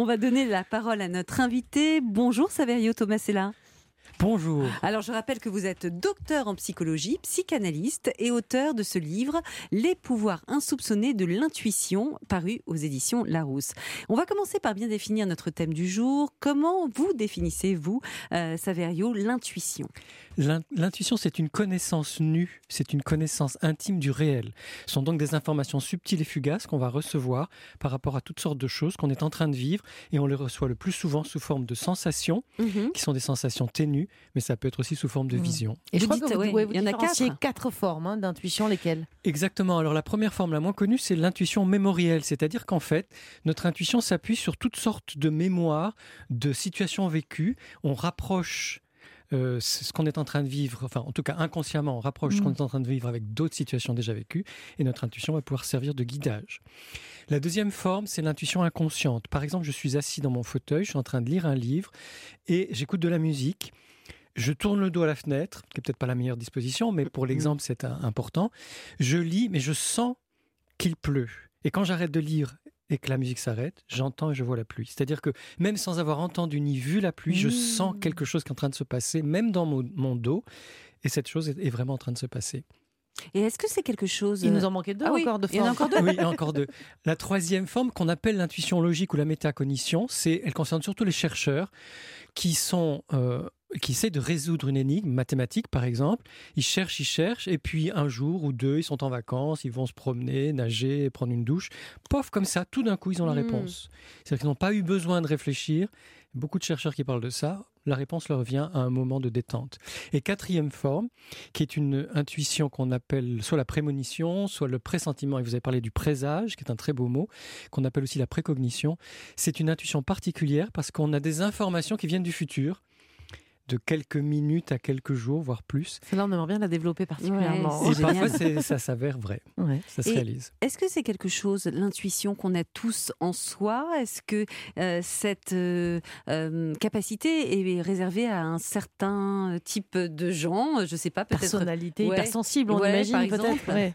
On va donner la parole à notre invité. Bonjour Saverio Tomasella. Bonjour. Alors je rappelle que vous êtes docteur en psychologie, psychanalyste et auteur de ce livre Les pouvoirs insoupçonnés de l'intuition, paru aux éditions Larousse. On va commencer par bien définir notre thème du jour. Comment vous définissez-vous, euh, Saverio, l'intuition? L'intuition, c'est une connaissance nue, c'est une connaissance intime du réel. Ce sont donc des informations subtiles et fugaces qu'on va recevoir par rapport à toutes sortes de choses qu'on est en train de vivre et on les reçoit le plus souvent sous forme de sensations, Mhm. qui sont des sensations ténues, mais ça peut être aussi sous forme de Mhm. vision. Et je Vous crois dites, que vous, ouais, vous il y en a quatre. quatre formes hein, d'intuition, lesquelles? Exactement. Alors la première forme la moins connue, c'est l'intuition mémorielle, c'est-à-dire qu'en fait, notre intuition s'appuie sur toutes sortes de mémoires, de situations vécues. On rapproche euh, ce qu'on est en train de vivre, enfin en tout cas inconsciemment, on rapproche ce Mhm. qu'on est en train de vivre avec d'autres situations déjà vécues, et notre intuition va pouvoir servir de guidage. La deuxième forme, c'est l'intuition inconsciente. Par exemple, je suis assis dans mon fauteuil, je suis en train de lire un livre, et j'écoute de la musique. Je tourne le dos à la fenêtre, qui est peut-être pas la meilleure disposition, mais pour l'exemple, c'est important. Je lis, mais je sens qu'il pleut. Et quand j'arrête de lire et que la musique s'arrête, j'entends et je vois la pluie. C'est-à-dire que même sans avoir entendu ni vu la pluie, je sens quelque chose qui est en train de se passer, même dans mon, mon dos. Et cette chose est, vraiment en train de se passer. Et est-ce que c'est quelque chose Il nous en manquait deux Ah oui, encore de il y en a formes. encore deux. Oui, et encore deux. La troisième forme qu'on appelle l'intuition logique ou la métacognition, c'est, elle concerne surtout les chercheurs qui sont, euh, qui essaient de résoudre une énigme mathématique, par exemple. Ils cherchent, ils cherchent, et puis un jour ou deux, ils sont en vacances, ils vont se promener, nager, prendre une douche. Pof, comme ça, tout d'un coup, ils ont la Mm. réponse. C'est-à-dire qu'ils n'ont pas eu besoin de réfléchir. Beaucoup de chercheurs qui parlent de ça, la réponse leur vient à un moment de détente. Et quatrième forme, qui est une intuition qu'on appelle soit la prémonition, soit le pressentiment, et vous avez parlé du présage, qui est un très beau mot, qu'on appelle aussi la précognition. C'est une intuition particulière parce qu'on a des informations qui viennent du futur, de quelques minutes à quelques jours, voire plus. Celle-là, on aimerait bien la développer particulièrement. Ouais, Et parfois, ça s'avère vrai, Ouais. ça se Et- réalise. Est-ce que c'est quelque chose, l'intuition qu'on a tous en soi? Est-ce que euh, cette euh, euh, capacité est réservée à un certain type de gens? Je sais pas, peut-être. Personnalité Ouais. hypersensible, on Ouais, imagine par peut-être.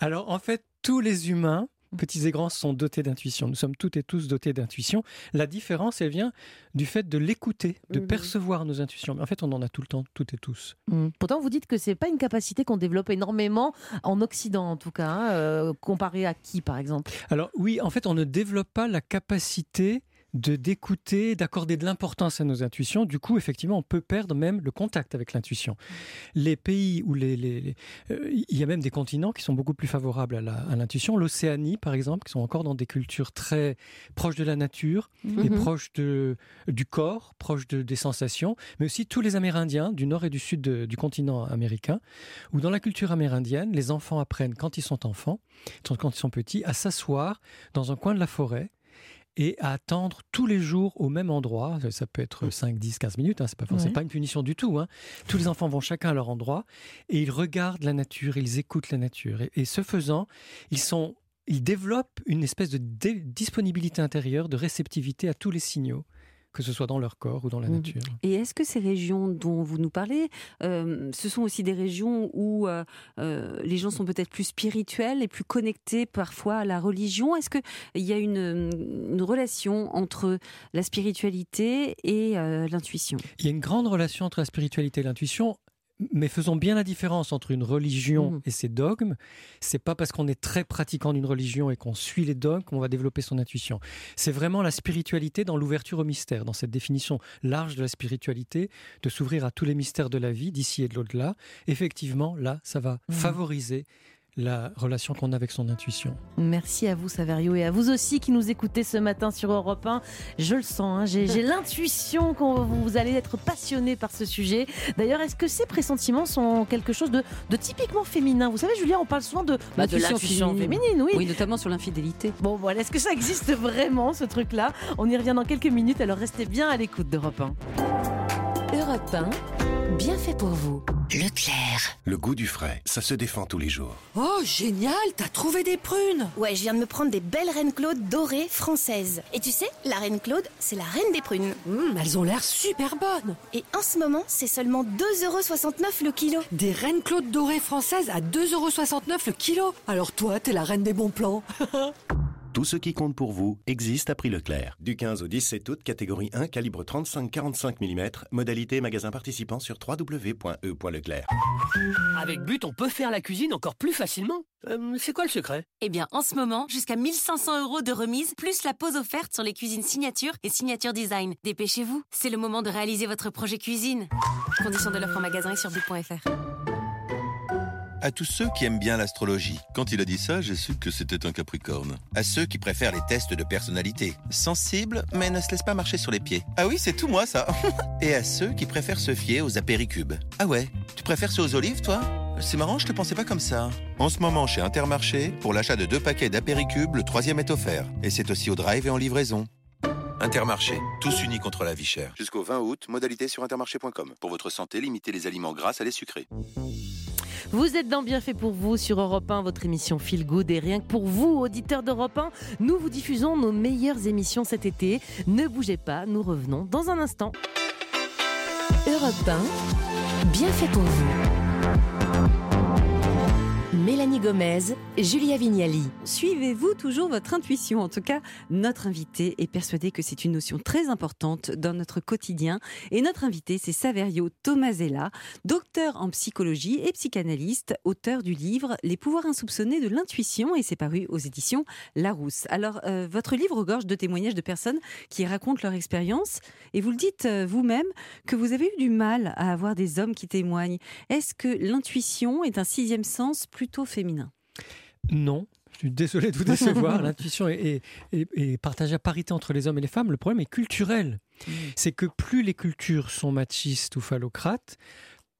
Alors, en fait, tous les humains. Petits et grands, sont dotés d'intuition. Nous sommes toutes et tous dotés d'intuition. La différence, elle vient du fait de l'écouter, de percevoir nos intuitions. Mais en fait, on en a tout le temps, toutes et tous. Mm. Pourtant, vous dites que c'est pas une capacité qu'on développe énormément en Occident, en tout cas, hein, euh, comparé à qui, par exemple? Alors oui, en fait, on ne développe pas la capacité de d'écouter, d'accorder de l'importance à nos intuitions. Du coup, effectivement, on peut perdre même le contact avec l'intuition. Les pays où les, les- les- euh, il y a même des continents qui sont beaucoup plus favorables à l'intuition. L'Océanie, par exemple, qui sont encore dans des cultures très proches de la nature et Mhm. proches de, du corps, proches de, des sensations, mais aussi tous les Amérindiens du nord et du sud de- du continent américain, où dans la culture amérindienne, les enfants apprennent quand ils sont enfants, quand ils sont petits, à s'asseoir dans un coin de la forêt et à attendre tous les jours au même endroit. Ça peut être 5, 10, 15 minutes, hein, c'est pas, Ouais. pas une punition du tout. hein. Tous les enfants vont chacun à leur endroit et ils regardent la nature, ils écoutent la nature. Et, et ce faisant, ils sont... Ils développent une espèce de disponibilité intérieure, de réceptivité à tous les signaux, que ce soit dans leur corps ou dans la Mhm. nature. Et est-ce que ces régions dont vous nous parlez, euh, ce sont aussi des régions où euh, euh, les gens sont peut-être plus spirituels et plus connectés parfois à la religion? Est-ce qu'il y a une, une relation entre la spiritualité et euh, l'intuition? Il y a une grande relation entre la spiritualité et l'intuition, mais faisons bien la différence entre une religion Mhm. et ses dogmes. C'est pas parce qu'on est très pratiquant d'une religion et qu'on suit les dogmes qu'on va développer son intuition. C'est vraiment la spiritualité dans l'ouverture au mystère, dans cette définition large de la spiritualité, de s'ouvrir à tous les mystères de la vie, d'ici et de l'au-delà. Effectivement, là, ça va Mhm. favoriser la relation qu'on a avec son intuition. Merci à vous, Saverio, et à vous aussi qui nous écoutez ce matin sur Europe 1. Je le sens, hein, j'ai l'intuition que vous allez être passionné par ce sujet. D'ailleurs, est-ce que ces pressentiments sont quelque chose de, de typiquement féminin? Vous savez, Julien, on parle souvent de Bah, de l'intuition l'intuition féminine, oui. Oui, notamment sur l'infidélité. Bon, voilà, est-ce que ça existe vraiment, ce truc-là? On y revient dans quelques minutes, alors restez bien à l'écoute d'Europe 1. Europe 1, bien fait pour vous. Leclerc. Le goût du frais, ça se défend tous les jours. Oh, génial, t'as trouvé des prunes Ouais, je viens de me prendre des belles reines Claude dorées françaises. Et tu sais, la reine Claude, c'est la reine des prunes. Hum, Elles ont l'air super bonnes. Et en ce moment, c'est seulement 2,69€ le kilo. Des reines Claude dorées françaises à 2,69€ le kilo. Alors toi, t'es la reine des bons plans. Tout ce qui compte pour vous existe à prix Leclerc. Du 15 au 17 août, catégorie 1, calibre 35-45 mm, modalité magasin participant sur www.e.leclerc. Avec But, on peut faire la cuisine encore plus facilement. Euh, c'est quoi le secret? Eh bien, en ce moment, jusqu'à 1500 euros de remise, plus la pause offerte sur les cuisines signature et signature design. Dépêchez-vous, c'est le moment de réaliser votre projet cuisine. Conditions de l'offre en magasin et sur but.fr. À tous ceux qui aiment bien l'astrologie. Quand il a dit ça, j'ai su que c'était un capricorne. À ceux qui préfèrent les tests de personnalité. Sensibles, mais ne se laissent pas marcher sur les pieds. Ah oui, c'est tout moi ça. Et à ceux qui préfèrent se fier aux apéricubes. Ah ouais, tu préfères ceux aux olives toi? C'est marrant, je te pensais pas comme ça. En ce moment, chez Intermarché, pour l'achat de deux paquets d'apéricubes, le troisième est offert. Et c'est aussi au drive et en livraison. Intermarché, tous unis contre la vie chère. Jusqu'au 20 août, modalité sur intermarché.com. Pour votre santé, limitez les aliments gras à les sucrés. Vous êtes dans Bien fait pour vous sur Europe 1, votre émission Feel Good. Et rien que pour vous, auditeurs d'Europe 1, nous vous diffusons nos meilleures émissions cet été. Ne bougez pas, nous revenons dans un instant. Europe 1, Bien fait pour vous. Mélanie Gomez, Julia Vignali. Suivez-vous toujours votre intuition En tout cas, notre invité est persuadé que c'est une notion très importante dans notre quotidien. Et notre invité, c'est Saverio Tomasella, docteur en psychologie et psychanalyste, auteur du livre Les pouvoirs insoupçonnés de l'intuition et c'est paru aux éditions Larousse. Alors, euh, votre livre regorge de témoignages de personnes qui racontent leur expérience et vous le dites euh, vous-même que vous avez eu du mal à avoir des hommes qui témoignent. Est-ce que l'intuition est un sixième sens plutôt féminin Non. Je suis désolé de vous décevoir. L'intuition est, partagée à parité entre les hommes et les femmes. Le problème est culturel. C'est que plus les cultures sont machistes ou phallocrates,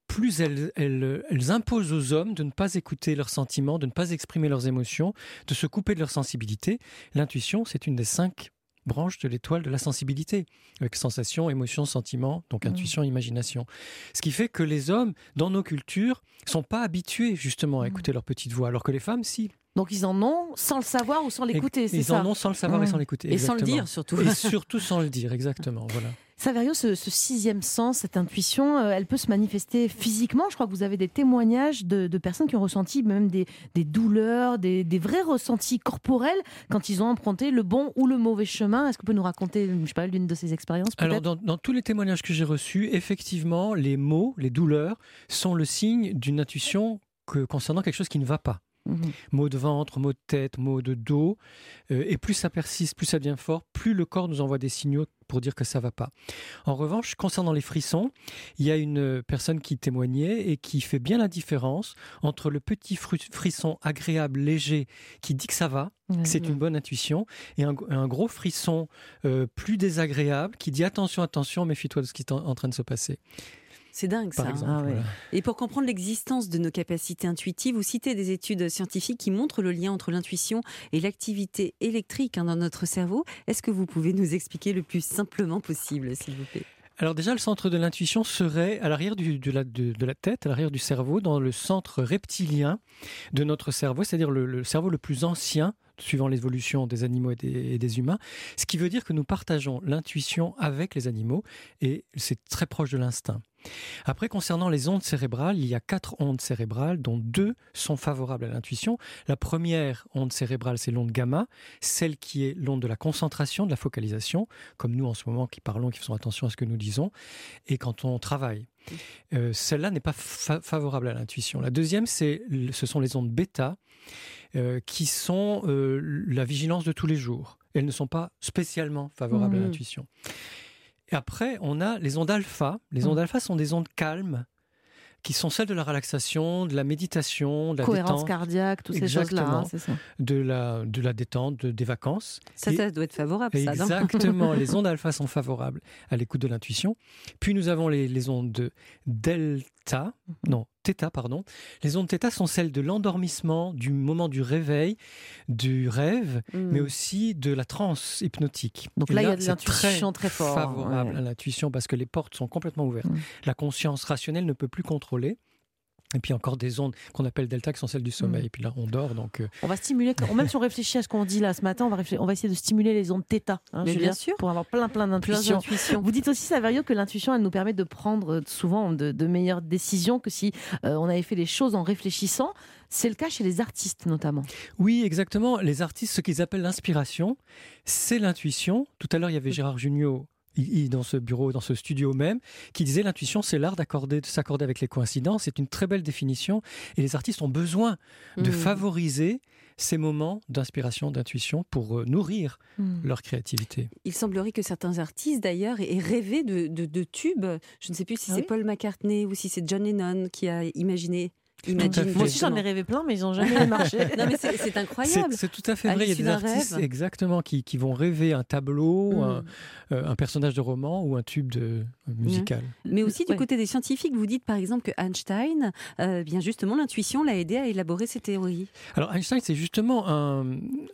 plus elles, elles, imposent aux hommes de ne pas écouter leurs sentiments, de ne pas exprimer leurs émotions, de se couper de leur sensibilité. L'intuition, c'est une des cinq branches de l'étoile de la sensibilité, avec sensation, émotion, sentiment, donc mm. intuition, imagination. Ce qui fait que les hommes, dans nos cultures, sont pas habitués justement à mm. écouter leur petite voix, alors que les femmes, si. Donc ils en ont sans le savoir ou sans l'écouter, c'est ça? Ils en ont sans le savoir et sans l'écouter. Et sans le dire surtout. Et surtout sans le dire, exactement. Voilà. Saverio, ce, sixième sens, cette intuition, euh, elle peut se manifester physiquement. Je crois que vous avez des témoignages de, personnes qui ont ressenti même des, douleurs, des, vrais ressentis corporels quand ils ont emprunté le bon ou le mauvais chemin. Est-ce que vous pouvez nous raconter, je sais pas, l'une de ces expériences Alors, dans, dans, tous les témoignages que j'ai reçus, effectivement, les mots, les douleurs sont le signe d'une intuition que, concernant quelque chose qui ne va pas. Mhm. Maux de ventre, maux de tête, maux de dos. Euh, et plus ça persiste, plus ça devient fort, plus le corps nous envoie des signaux pour dire que ça va pas. En revanche, concernant les frissons, il y a une personne qui témoignait et qui fait bien la différence entre le petit frisson agréable, léger, qui dit que ça va, c'est une bonne intuition, et un, gros frisson euh, plus désagréable qui dit attention, attention, méfie-toi de ce qui est en train de se passer. C'est dingue ça. Ah Et pour comprendre l'existence de nos capacités intuitives, vous citez des études scientifiques qui montrent le lien entre l'intuition et l'activité électrique hein, dans notre cerveau. Est-ce que vous pouvez nous expliquer le plus simplement possible, s'il vous plaît? Alors déjà, le centre de l'intuition serait à l'arrière de, la, de, la tête, à l'arrière du cerveau, dans le centre reptilien de notre cerveau, c'est-à-dire le, cerveau le plus ancien suivant l'évolution des animaux et des, et des, humains, ce qui veut dire que nous partageons l'intuition avec les animaux et c'est très proche de l'instinct. Après, concernant les ondes cérébrales, il y a quatre ondes cérébrales, dont deux sont favorables à l'intuition. La première onde cérébrale, c'est l'onde gamma, celle qui est l'onde de la concentration, de la focalisation, comme nous en ce moment qui parlons, qui faisons attention à ce que nous disons, et quand on travaille. Euh, celle-là n'est pas favorable à l'intuition. La deuxième, c'est, ce sont les ondes bêta, euh, qui sont euh, la vigilance de tous les jours. Elles ne sont pas spécialement favorables à mmh. l'intuition. Et après, on a les ondes alpha. Les ondes mmh. alpha sont des ondes calmes qui sont celles de la relaxation, de la méditation, de la cohérence cardiaque, toutes ces choses-là, hein. De la de la détente, des vacances. Ça, ça doit être favorable. Ça, exactement. les ondes alpha sont favorables à l'écoute de l'intuition. Puis nous avons les, les ondes de delta, non Theta, pardon. Les ondes Theta sont celles de l'endormissement, du moment du réveil, du rêve, mm. mais aussi de la transe hypnotique. Donc là, il y a de l'intuition très, fort. Favorable à l'intuition parce que les portes sont complètement ouvertes. Mm. La conscience rationnelle ne peut plus contrôler. Et puis encore des ondes qu'on appelle delta qui sont celles du sommeil. Mm. Et puis là, on dort. Donc, euh, On va stimuler, même si on réfléchit à ce qu'on dit là ce matin, on va, réfléch- on va essayer de stimuler les ondes θ, hein, bien sûr. pour avoir plein plein d'intuitions. Vous dites aussi, Saverio, que l'intuition, elle nous permet de prendre euh, souvent de, de meilleures décisions que si euh, on avait fait les choses en réfléchissant. C'est le cas chez les artistes notamment. Oui, exactement. Les artistes, ce qu'ils appellent l'inspiration, c'est l'intuition. Tout à l'heure, il y avait Gérard il- dans ce bureau, dans ce studio même, qui disait l'intuition, c'est l'art d'accorder, de s'accorder avec les coïncidences. C'est une très belle définition. Et les artistes ont besoin de Mhm. favoriser ces moments d'inspiration, d'intuition pour euh, nourrir leur créativité. Il semblerait que certains artistes, d'ailleurs, aient rêvé de, de- de tubes. Je ne sais plus si Ah c'est oui Paul McCartney ou si c'est John Lennon qui a imaginé. Imagine. Moi aussi, j'en ai rêvé plein, mais ils n'ont jamais marché. Non, mais c'est incroyable. c'est tout à fait À vrai. Il y a des artistes rêve. exactement qui, qui vont rêver un tableau, Mm. un, euh, un personnage de roman ou un tube de, euh, musical. Mais aussi du Ouais. côté des scientifiques, vous dites par exemple que Einstein, euh, bien justement, l'intuition l'a aidé à élaborer ses théories. Alors Einstein, c'est justement un,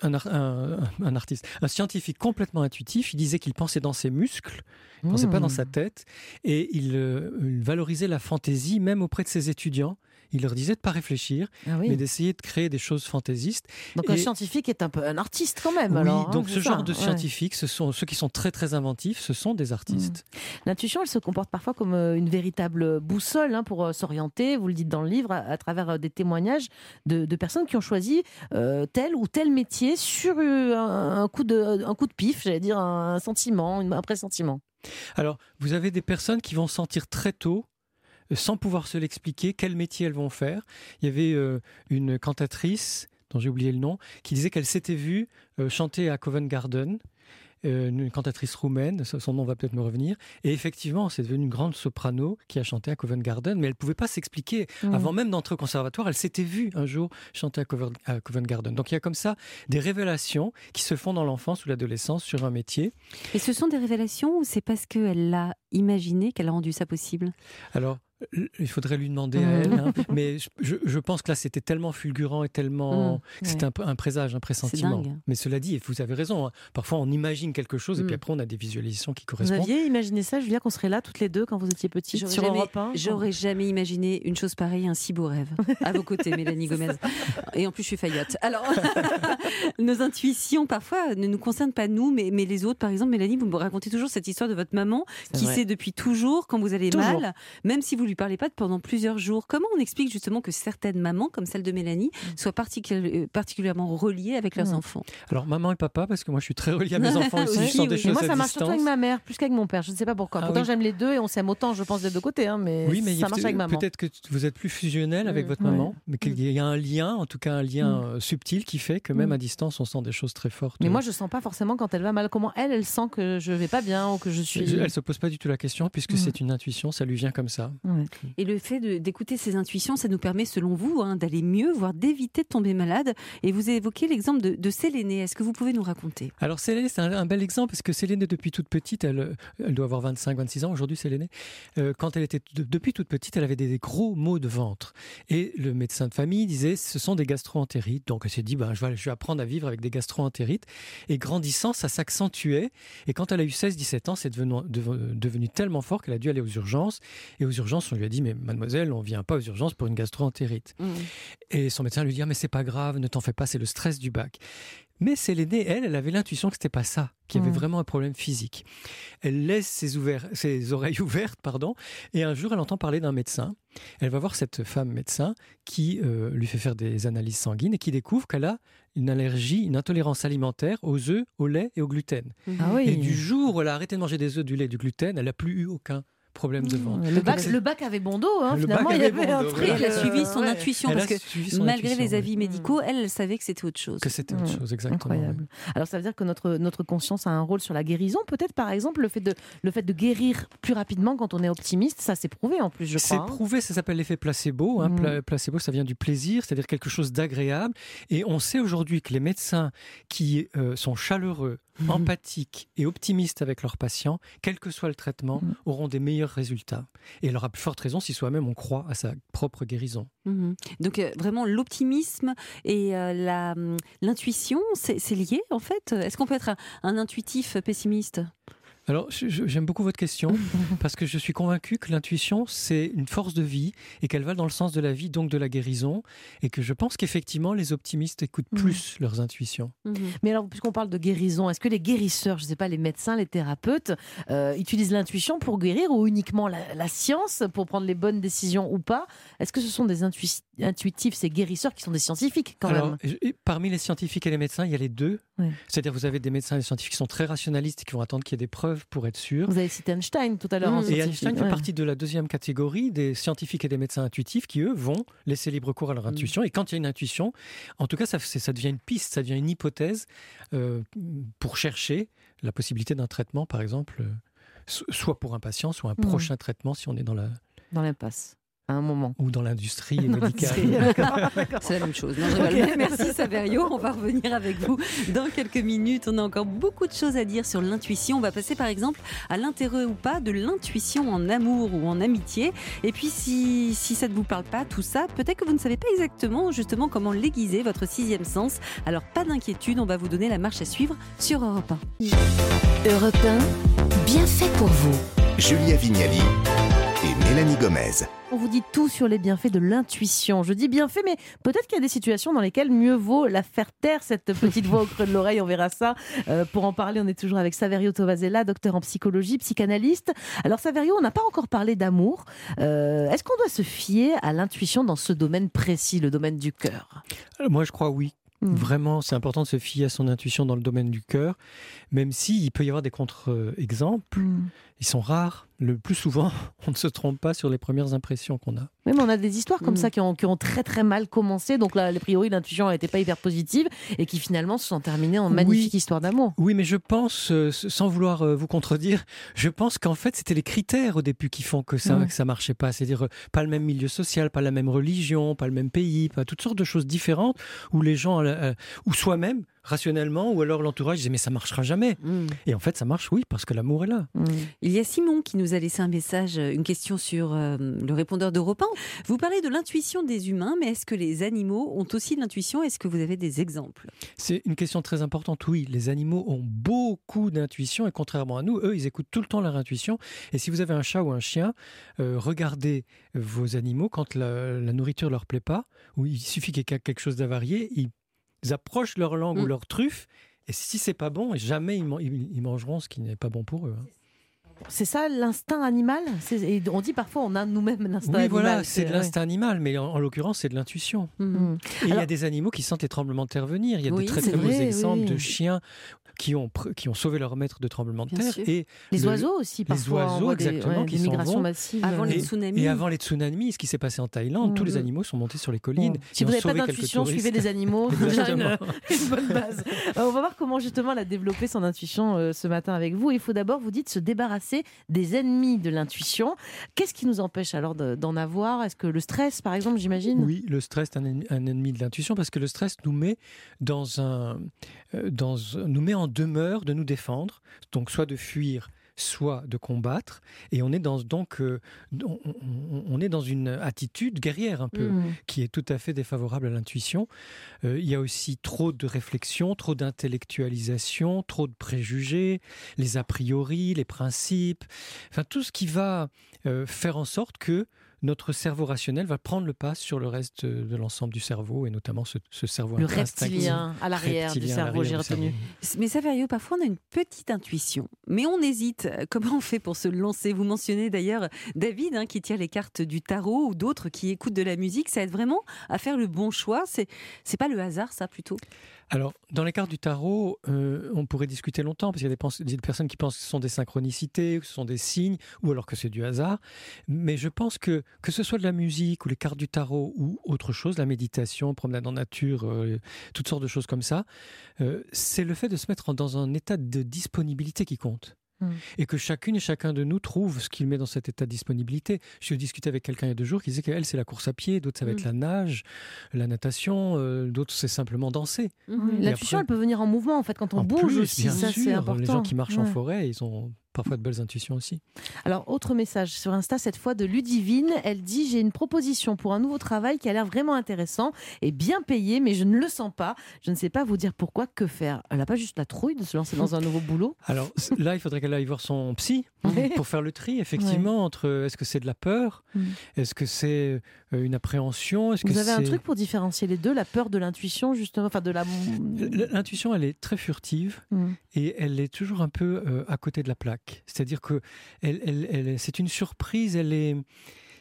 un, ar- un- un artiste, un scientifique complètement intuitif. Il disait qu'il pensait dans ses muscles, il pensait pas dans Mmh. sa tête, et il, euh, il valorisait la fantaisie même auprès de ses étudiants. Il leur disait de pas réfléchir, Ah oui. mais d'essayer de créer des choses fantaisistes. Donc un scientifique est un peu un artiste quand même. oui, alors, hein, donc ce ça, genre de ouais. scientifiques, ce sont ceux qui sont très très inventifs, ce sont des artistes. L'intuition, elle se comporte parfois comme euh, une véritable boussole hein, pour euh, s'orienter, vous le dites dans le livre, à, à travers euh, des témoignages de, de personnes qui ont choisi euh, tel ou tel métier sur un, un coup, de, un coup de pif, j'allais dire un sentiment, un pressentiment. Alors, vous avez des personnes qui vont sentir très tôt, sans pouvoir se l'expliquer, quel métier elles vont faire. Il y avait euh, une cantatrice, dont j'ai oublié le nom, qui disait qu'elle s'était vue euh, chanter à Covent Garden. euh, une cantatrice roumaine, son nom va peut-être me revenir, et effectivement, c'est devenu une grande soprano qui a chanté à Covent Garden, mais elle ne pouvait pas s'expliquer. Mmh. Avant même d'entrer au conservatoire, elle s'était vue un jour chanter à Covent, à Covent Garden. Donc il y a comme ça des révélations qui se font dans l'enfance ou l'adolescence sur un métier. Et ce sont des révélations ou c'est parce qu'elle l'a imaginé qu'elle a rendu ça possible? Alors, il faudrait lui demander à Mhm. elle, hein. mais je, je- pense que là, c'était tellement fulgurant et tellement. Que C'était un, présage, un pressentiment. Mais cela dit, et vous avez raison, hein, parfois on imagine quelque chose et puis après on a des visualisations qui Vous correspondent. aviez imaginé ça, Julia, qu'on serait là toutes les deux quand vous étiez J'aurais sur jamais- Europe 1 J'aurais jamais imaginé une chose pareille, un si beau rêve. À vos côtés, Mélanie Gomez. Et en plus, je suis faillotte. Alors, nos intuitions, parfois, ne nous concernent pas nous, mais, mais les autres. Par exemple, Mélanie, vous me racontez toujours cette histoire de votre maman qui vrai. sait depuis toujours quand vous allez Toujours. mal, même si vous lui parlez pas pendant plusieurs jours. Comment on explique justement que certaines mamans, comme celle de Mélanie, soient particu- euh, particulièrement reliées avec leurs Mm. enfants? Alors, maman et papa, parce que moi je suis très relié à mes enfants aussi, Oui, ce sont oui. des choses moi, ça à marche surtout distance. avec ma mère, plus qu'avec mon père. Je ne sais pas pourquoi. Ah Pourtant, oui. j'aime les deux et on s'aime autant, je pense, des deux côtés. hein, mais, Oui, mais ça marche avec maman. peut-être que vous êtes plus fusionnel avec Mm. votre maman, mais qu'il y a un lien, en tout cas un lien Mm. euh, subtil qui fait que même Mm. à distance, on sent des choses très fortes. Mais moi, je sens pas forcément quand elle va mal. Comment elle, elle sent que je vais pas bien ou que je suis. Elle se pose pas du tout la question puisque Mm. c'est une intuition, ça lui vient comme ça. Ouais. Et le fait d'écouter ses intuitions, ça nous permet, selon vous, hein, d'aller mieux, voire d'éviter de tomber malade. Et vous avez évoqué l'exemple de, de Sélénée. Est-ce que vous pouvez nous raconter? Alors Sélénée, c'est un, un bel exemple parce que Sélénée, depuis toute petite, elle, elle doit avoir 25-26 ans aujourd'hui, Sélénée. Euh, quand elle était de- depuis toute petite, elle avait des, des gros maux de ventre. Et le médecin de famille disait, ce sont des gastro-entérites. Donc elle s'est dit, ben, je, vais, je vais apprendre à vivre avec des gastro-entérites. Et grandissant, ça s'accentuait. Et quand elle a eu 16-17 ans, c'est devenu, dev- devenu tellement fort qu'elle a dû aller aux urgences. Et aux urgences, on lui a dit, mais mademoiselle, on vient pas aux urgences pour une gastro-entérite. Et son médecin lui dit Ah, mais c'est pas grave, ne t'en fais pas, c'est le stress du bac. Mais Sélénée, elle, elle avait l'intuition que c'était pas ça, qu'il y avait Mm. vraiment un problème physique. Elle laisse ses, ouverts- ses oreilles ouvertes, pardon, et un jour, elle entend parler d'un médecin. Elle va voir cette femme médecin qui euh, lui fait faire des analyses sanguines et qui découvre qu'elle a une allergie, une intolérance alimentaire aux œufs, au lait et au gluten. Ah oui. Et du jour où elle a arrêté de manger des œufs, du lait et du gluten, elle n'a plus eu aucun problème de ventre. Le bac, Donc, le bac avait bon dos, hein, Le finalement. il y avait avait bon un truc. Elle a suivi son ouais. intuition, Elle parce que malgré intuition, les avis médicaux, elle, elle savait que c'était autre chose. Que c'était autre Mm. chose, exactement. Incroyable. Alors ça veut dire que notre, notre conscience a un rôle sur la guérison. Peut-être par exemple le fait, de, le fait de guérir plus rapidement quand on est optimiste, ça s'est prouvé en plus, je C'est crois. hein. prouvé, ça s'appelle l'effet placebo. hein. Mm. Pla- placebo, ça vient du plaisir, c'est-à-dire quelque chose d'agréable. Et on sait aujourd'hui que les médecins qui euh, sont chaleureux, Mhm. empathiques et optimistes avec leurs patients, quel que soit le traitement, Mm. auront des meilleurs résultats. Et elle aura plus forte raison si soi-même on croit à sa propre guérison. Mhm. Donc euh, vraiment l'optimisme et euh, la, hum, l'intuition, c'est c'est lié en fait? Est-ce qu'on peut être un, un intuitif pessimiste? Alors, j'aime beaucoup votre question parce que je suis convaincu que l'intuition, c'est une force de vie et qu'elle va dans le sens de la vie, donc de la guérison, et que je pense qu'effectivement, les optimistes écoutent Mhm. plus leurs intuitions. Mais alors, puisqu'on parle de guérison, est-ce que les guérisseurs, je ne sais pas, les médecins, les thérapeutes, euh, utilisent l'intuition pour guérir ou uniquement la, la science pour prendre les bonnes décisions ou pas? Est-ce que ce sont des intui- intuitifs, ces guérisseurs qui sont des scientifiques quand Alors, même? et- parmi les scientifiques et les médecins, il y a les deux. C'est-à-dire, vous avez des médecins et des scientifiques qui sont très rationalistes et qui vont attendre qu'il y ait des preuves pour être sûrs. Vous avez cité Einstein tout à l'heure. en Et scientifique, Einstein fait partie de la deuxième catégorie des scientifiques et des médecins intuitifs qui, eux, vont laisser libre cours à leur intuition. Et quand il y a une intuition, en tout cas, ça, devient une piste, ça devient une hypothèse euh, pour chercher la possibilité d'un traitement, par exemple, euh, so- soit pour un patient, soit un Mhm. prochain traitement si on est dans la Dans l'impasse, à un moment. ou dans l'industrie Dans médicale. C'est la même chose. Non. Merci Saverio. On va revenir avec vous dans quelques minutes. On a encore beaucoup de choses à dire sur l'intuition. On va passer par exemple à l'intérêt ou pas de l'intuition en amour ou en amitié. Et puis si, si ça ne vous parle pas, tout ça, peut-être que vous ne savez pas exactement justement comment l'aiguiser, votre sixième sens. Alors pas d'inquiétude, on va vous donner la marche à suivre sur Europe 1. Europe 1, bien fait pour vous. Julia Vignali Mélanie Gomez. On vous dit tout sur les bienfaits de l'intuition. Je dis bienfaits, mais peut-être qu'il y a des situations dans lesquelles mieux vaut la faire taire, cette petite voix au creux de l'oreille. On verra ça. Euh, pour en parler, on est toujours avec Saverio Tovazella, docteur en psychologie, psychanalyste. Alors, Saverio, on n'a pas encore parlé d'amour. Euh, Est-ce qu'on doit se fier à l'intuition dans ce domaine précis, le domaine du cœur? Euh, Moi, je crois oui. Mm. Vraiment, c'est important de se fier à son intuition dans le domaine du cœur, même s'il peut y avoir des contre-exemples. Mm. Ils sont rares. Le plus souvent, on ne se trompe pas sur les premières impressions qu'on a. Oui, mais on a des histoires comme Mm. ça qui ont, qui ont très très mal commencé. Donc là, a priori, l'intuition n'était pas hyper positive et qui finalement se sont terminées en Oui. magnifique histoire d'amour. Oui, mais je pense, euh, sans vouloir euh, vous contredire, je pense qu'en fait, c'était les critères au début qui font que ça, que ça marchait pas. C'est-à-dire, euh, pas le même milieu social, pas la même religion, pas le même pays, pas toutes sortes de choses différentes où les gens, ou soi-même, rationnellement, ou alors l'entourage disait mais ça marchera jamais. Mm. Et en fait, ça marche, oui, parce que l'amour est là. Mm. Il y a Simon qui nous a laissé un message, euh, une question sur euh, le répondeur d'Europe 1. Vous parlez de l'intuition des humains, mais est-ce que les animaux ont aussi de l'intuition? Est-ce que vous avez des exemples? C'est une question très importante. Oui, les animaux ont beaucoup d'intuition et contrairement à nous, eux, ils écoutent tout le temps leur intuition. Et si vous avez un chat ou un chien, euh, regardez vos animaux quand la, la nourriture leur plaît pas, ou il suffit qu'il y ait quelque chose d'avarié, ils approchent leur langue ou Mm. leur truffe. Et si c'est pas bon, jamais ils, man- ils- ils mangeront ce qui n'est pas bon pour eux. hein. C'est ça l'instinct animal et On dit parfois on a nous-mêmes l'instinct Oui, animal. voilà, c'est de ouais. l'instinct animal, mais en, en l'occurrence, c'est de l'intuition. Mm. Et il y a des animaux qui sentent les tremblements de terre venir. Il y a Oui, des très très beaux exemples oui. de chiens qui ont, qui ont sauvé leur maître de tremblements de terre. sûr. Et Les le- oiseaux aussi, parfois. on oiseaux, exactement, ouais, qui vont. massives. Avant les tsunamis. Et avant les tsunamis, ce qui s'est passé en Thaïlande, tous les Mhm. animaux sont montés sur les collines. Si et vous n'avez pas d'intuition, suivez des animaux. C'est déjà une, Exactement. une bonne base. Euh, on va voir comment justement elle a développé son intuition euh, ce matin avec vous. Il faut d'abord, vous dites, se débarrasser des ennemis de l'intuition. Qu'est-ce qui nous empêche alors de- d'en avoir? Est-ce que le stress, par exemple, j'imagine? Oui, le stress est un ennemi, un ennemi de l'intuition parce que le stress nous met dans un, euh, dans, nous met en demeure de nous défendre, donc soit de fuir, soit de combattre, et on est dans donc euh, on, est dans une attitude guerrière un peu. Mm. qui est tout à fait défavorable à l'intuition. Euh, il y a aussi trop de réflexion, trop d'intellectualisation, trop de préjugés, les a priori, les principes, enfin tout ce qui va euh, faire en sorte que notre cerveau rationnel va prendre le pas sur le reste de l'ensemble du cerveau et notamment ce, ce cerveau Le reptilien à l'arrière du cerveau, j'ai retenu. cerveau. Mais Saverio, parfois on a une petite intuition, mais on hésite. Comment on fait pour se lancer? Vous mentionnez d'ailleurs David hein, qui tire les cartes du tarot ou d'autres qui écoutent de la musique. Ça aide vraiment à faire le bon choix. C'est c'est pas le hasard, ça plutôt? Alors, dans les cartes du tarot, euh, on pourrait discuter longtemps, parce qu'il y a des, des personnes qui pensent que ce sont des synchronicités, que ce sont des signes, ou alors que c'est du hasard. Mais je pense que, que ce soit de la musique, ou les cartes du tarot, ou autre chose, la méditation, promenade en nature, euh, toutes sortes de choses comme ça, euh, c'est le fait de se mettre dans un état de disponibilité qui compte. Mm. Et que chacune et chacun de nous trouve ce qu'il met dans cet état de disponibilité. Je discutais avec quelqu'un il y a deux jours qui disait qu'elle, c'est la course à pied, d'autres, ça va Mm. être la nage, la natation, euh, d'autres, c'est simplement danser. Et L'intuition, après- elle peut venir en mouvement en fait quand on en bouge plus, aussi. bien ça, sûr, c'est important. les gens qui marchent en forêt, ils ont parfois de belles intuitions aussi. Alors, autre message sur Insta, cette fois de Ludivine. Elle dit J'ai une proposition pour un nouveau travail qui a l'air vraiment intéressant et bien payé, mais je ne le sens pas. Je ne sais pas vous dire pourquoi, que faire. Elle n'a pas juste la trouille de se lancer dans un nouveau boulot? Alors là, il faudrait qu'elle aille voir son psy pour faire le tri, effectivement, entre est-ce que c'est de la peur, Mm. est-ce que c'est euh, une appréhension, est-ce que Vous avez un truc pour différencier les deux, la peur de l'intuition, justement, enfin de la. L'intuition, elle est très furtive Mm. et elle est toujours un peu euh, à côté de la plaque. C'est-à-dire que elle, elle- elle- c'est une surprise. Elle est,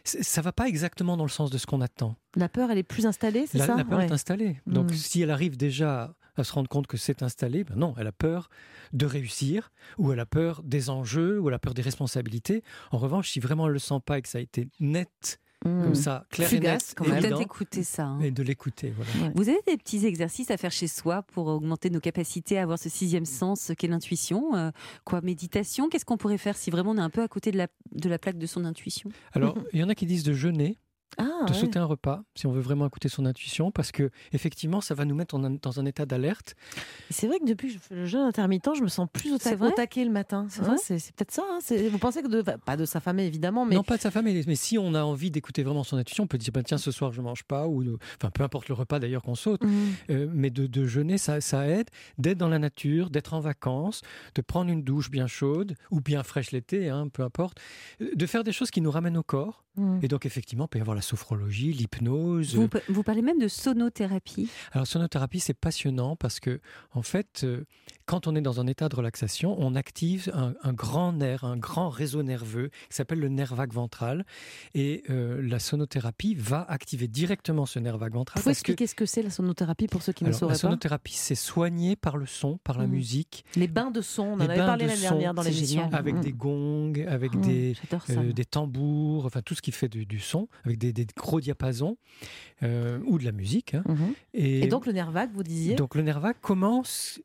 ça va pas exactement dans le sens de ce qu'on attend. La peur, elle est plus installée, c'est La, ça la peur Ouais. est installée. Donc, Mm. si elle arrive déjà à se rendre compte que c'est installé, ben non, elle a peur de réussir, ou elle a peur des enjeux, ou elle a peur des responsabilités. En revanche, si vraiment elle le sent pas et que ça a été net, Mm. comme ça, clair et net, Peut-être écouter ça. hein. et de l'écouter. Voilà. Vous avez des petits exercices à faire chez soi pour augmenter nos capacités à avoir ce sixième sens qu'est l'intuition Euh, Quoi, méditation? Qu'est-ce qu'on pourrait faire si vraiment on est un peu à côté de la, de la plaque de son intuition? Alors, il y en a qui disent de jeûner. Ah, de ouais. sauter un repas si on veut vraiment écouter son intuition parce que effectivement ça va nous mettre en un- dans un état d'alerte C'est vrai que depuis que je fais le jeûne intermittent, je me sens plus au, ta- vrai au taquet le matin. C'est Ouais, vrai? C'est c'est peut-être ça. hein. Vous pensez que de, pas de sa famille évidemment, mais non pas de sa femme mais, mais si on a envie d'écouter vraiment son intuition on peut dire ben, tiens ce soir je mange pas ou enfin peu importe le repas d'ailleurs qu'on saute Mm. Euh, mais de, de jeûner ça, ça aide d'être dans la nature d'être en vacances de prendre une douche bien chaude ou bien fraîche l'été hein, peu importe Euh, de faire des choses qui nous ramènent au corps Mm. et donc effectivement il peut y avoir la sophrologie l'hypnose vous, vous parlez même de sonothérapie. Alors, sonothérapie, c'est passionnant parce que, en fait, euh, quand on est dans un état de relaxation, on active un, un grand nerf, un grand réseau nerveux qui s'appelle le nerf vague ventral. Et euh, la sonothérapie va activer directement ce nerf vague ventral. Vous parce que- expliquer ce que c'est la sonothérapie pour ceux qui ne alors, la sauraient pas sonothérapie, c'est soigner par le son, par la Mhm. musique, Les bains de son, on en Les avait parlé de l'année dernière dans génial. avec Mm. des gongs, avec Mm, des, euh, des tambours, enfin tout ce qui fait du, du son, avec des, des gros diapasons euh, ou de la musique. hein. Mhm. Et, Et donc le nerf vague, vous disiez? donc le nerf vague commence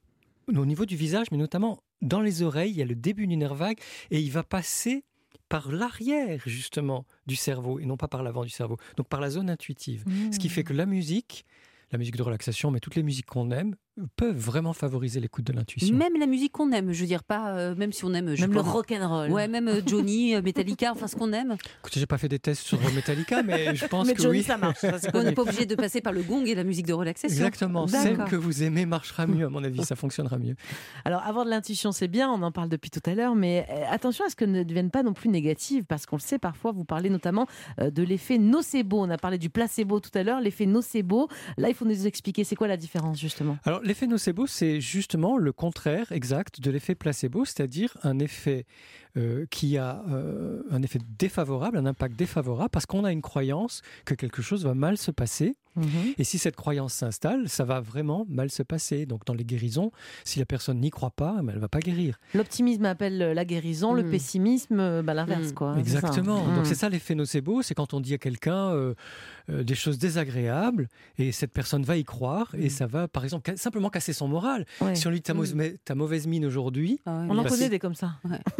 au niveau du visage, mais notamment dans les oreilles. Il y a le début du nerf vague et il va passer par l'arrière justement du cerveau et non pas par l'avant du cerveau. Donc par la zone intuitive. Ce qui fait que la musique, la musique de relaxation, mais toutes les musiques qu'on aime, peuvent vraiment favoriser l'écoute de l'intuition. Même la musique qu'on aime, je veux dire pas, euh, même si on aime, je Même le rock and roll. Ouais, même euh, Johnny, euh, Metallica, enfin ce qu'on aime. Écoutez, j'ai pas fait des tests sur Metallica, mais je pense Mais que Johnny, oui. ça marche. ça, On n'est pas obligé de passer par le gong et la musique de relaxation. Exactement. Celle que vous aimez marchera mieux, à mon avis. Ça fonctionnera mieux. Alors, avoir de l'intuition, c'est bien, on en parle depuis tout à l'heure, mais euh, attention à ce que ne devienne pas non plus négative, parce qu'on le sait parfois, vous parlez notamment de l'effet nocebo. On a parlé du placebo tout à l'heure, l'effet nocebo. Là, il faut nous expliquer, c'est quoi la différence justement? Alors, l'effet nocebo, c'est justement le contraire exact de l'effet placebo, c'est-à-dire un effet euh, qui a euh, un effet défavorable, un impact défavorable, parce qu'on a une croyance que quelque chose va mal se passer. Et si cette croyance s'installe, ça va vraiment mal se passer. Donc, dans les guérisons, si la personne n'y croit pas, elle ne va pas guérir. L'optimisme appelle la guérison, le Mm. pessimisme, euh, bah, l'inverse. Mm. ça. Exactement. Mm. Donc c'est ça l'effet nocebo, c'est quand on dit à quelqu'un euh, euh, des choses désagréables et cette personne va y croire et ça va, par exemple, ca- simplement casser son moral. Ouais. Si on lui dit ta, Mm. mauvaise- ta mauvaise mine aujourd'hui, Ah ouais, On en connaît des comme ça.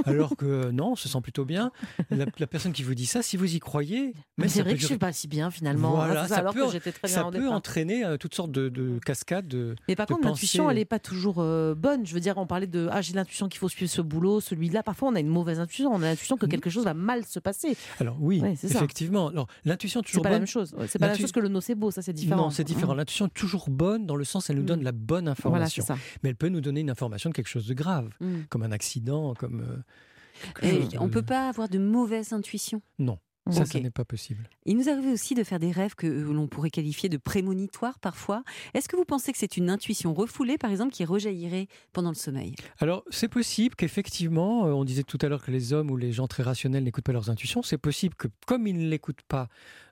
alors que euh, non, on se sent plutôt bien. La, la personne qui vous dit ça, si vous y croyez, Mais c'est vrai que je suis pas si bien finalement. Voilà, ça, ça alors peut que j'étais très bien ça peut départ. entraîner euh, toutes sortes de, de cascades. De... Mais par de contre, l'intuition, elle n'est pas toujours euh, bonne. Je veux dire, on parlait de ah, j'ai l'intuition qu'il faut suivre ce boulot, celui-là. Parfois, on a une mauvaise intuition. On a l'intuition que Mhm. quelque chose va mal se passer. Alors oui, Ouais, effectivement. Alors l'intuition est C'est toujours pas la même chose. C'est pas la même chose que le nocebo, ça c'est différent. Non, c'est différent. Mmh. L'intuition est toujours bonne dans le sens elle nous donne Mm. la bonne Voilà, information. ça. mais elle peut nous donner une information de quelque chose de grave, Mm. comme un accident, comme. euh, de- on peut pas avoir de mauvaise intuition. Non, ça, Ok. ça n'est pas possible. Il nous arrive aussi de faire des rêves que euh, l'on pourrait qualifier de prémonitoires parfois. Est-ce que vous pensez que c'est une intuition refoulée, par exemple, qui rejaillirait pendant le sommeil? Alors, c'est possible qu'effectivement, euh, on disait tout à l'heure que les hommes ou les gens très rationnels n'écoutent pas leurs intuitions. C'est possible que, comme ils ne l'écoutent pas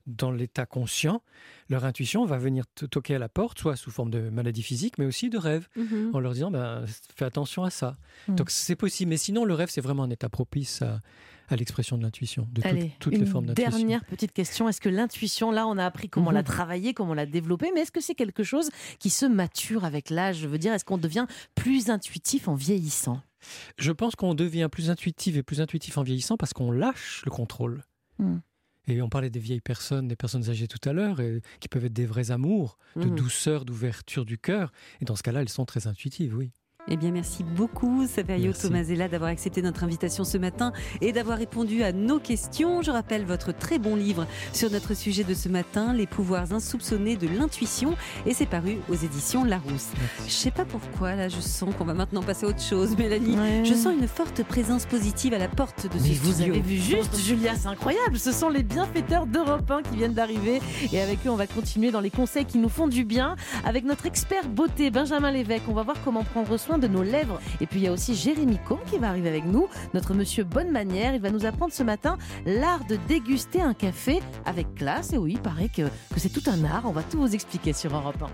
dans l'état conscient, leur intuition va venir toquer à la porte, soit sous forme de maladie physique, mais aussi de rêve, en leur disant ben, fais attention à ça. Mm. Donc, c'est possible. Mais sinon, le rêve, c'est vraiment un état propice à, à l'expression de l'intuition, de toutes- Allez, toutes une les formes d'intuition. dernière petite question. Est-ce que l'intuition, là, on a appris comment Mhm. la travailler, comment la développer, mais est-ce que c'est quelque chose qui se mature avec l'âge? Je veux dire, est-ce qu'on devient plus intuitif en vieillissant? Je pense qu'on devient plus intuitif et plus intuitif en vieillissant parce qu'on lâche le contrôle. Mm. Et on parlait des vieilles personnes, des personnes âgées tout à l'heure, qui peuvent être des vrais amours, de Mhm. douceur, d'ouverture du cœur. Et dans ce cas-là, elles sont très intuitives, oui. Eh bien, merci beaucoup, Saverio. Tomasella, d'avoir accepté notre invitation ce matin et d'avoir répondu à nos questions. Je rappelle votre très bon livre sur notre sujet de ce matin, Les pouvoirs insoupçonnés de l'intuition, et c'est paru aux éditions Larousse. Je sais pas pourquoi, là, je sens qu'on va maintenant passer à autre chose, Mélanie. Ouais. Je sens une forte présence positive à la porte de ce Mais vous studio. avez vu juste, Julia, c'est incroyable. Ce sont les bienfaiteurs d'Europe 1 qui viennent d'arriver. Et avec eux, on va continuer dans les conseils qui nous font du bien. Avec notre expert beauté, Benjamin Lévesque, on va voir comment prendre soin de nos lèvres. Et puis, il y a aussi Jérémy Combe qui va arriver avec nous. Notre monsieur Bonne Manière. Il va nous apprendre ce matin l'art de déguster un café avec classe. Et oui, il paraît que, que c'est tout un art. On va tout vous expliquer sur Europe 1.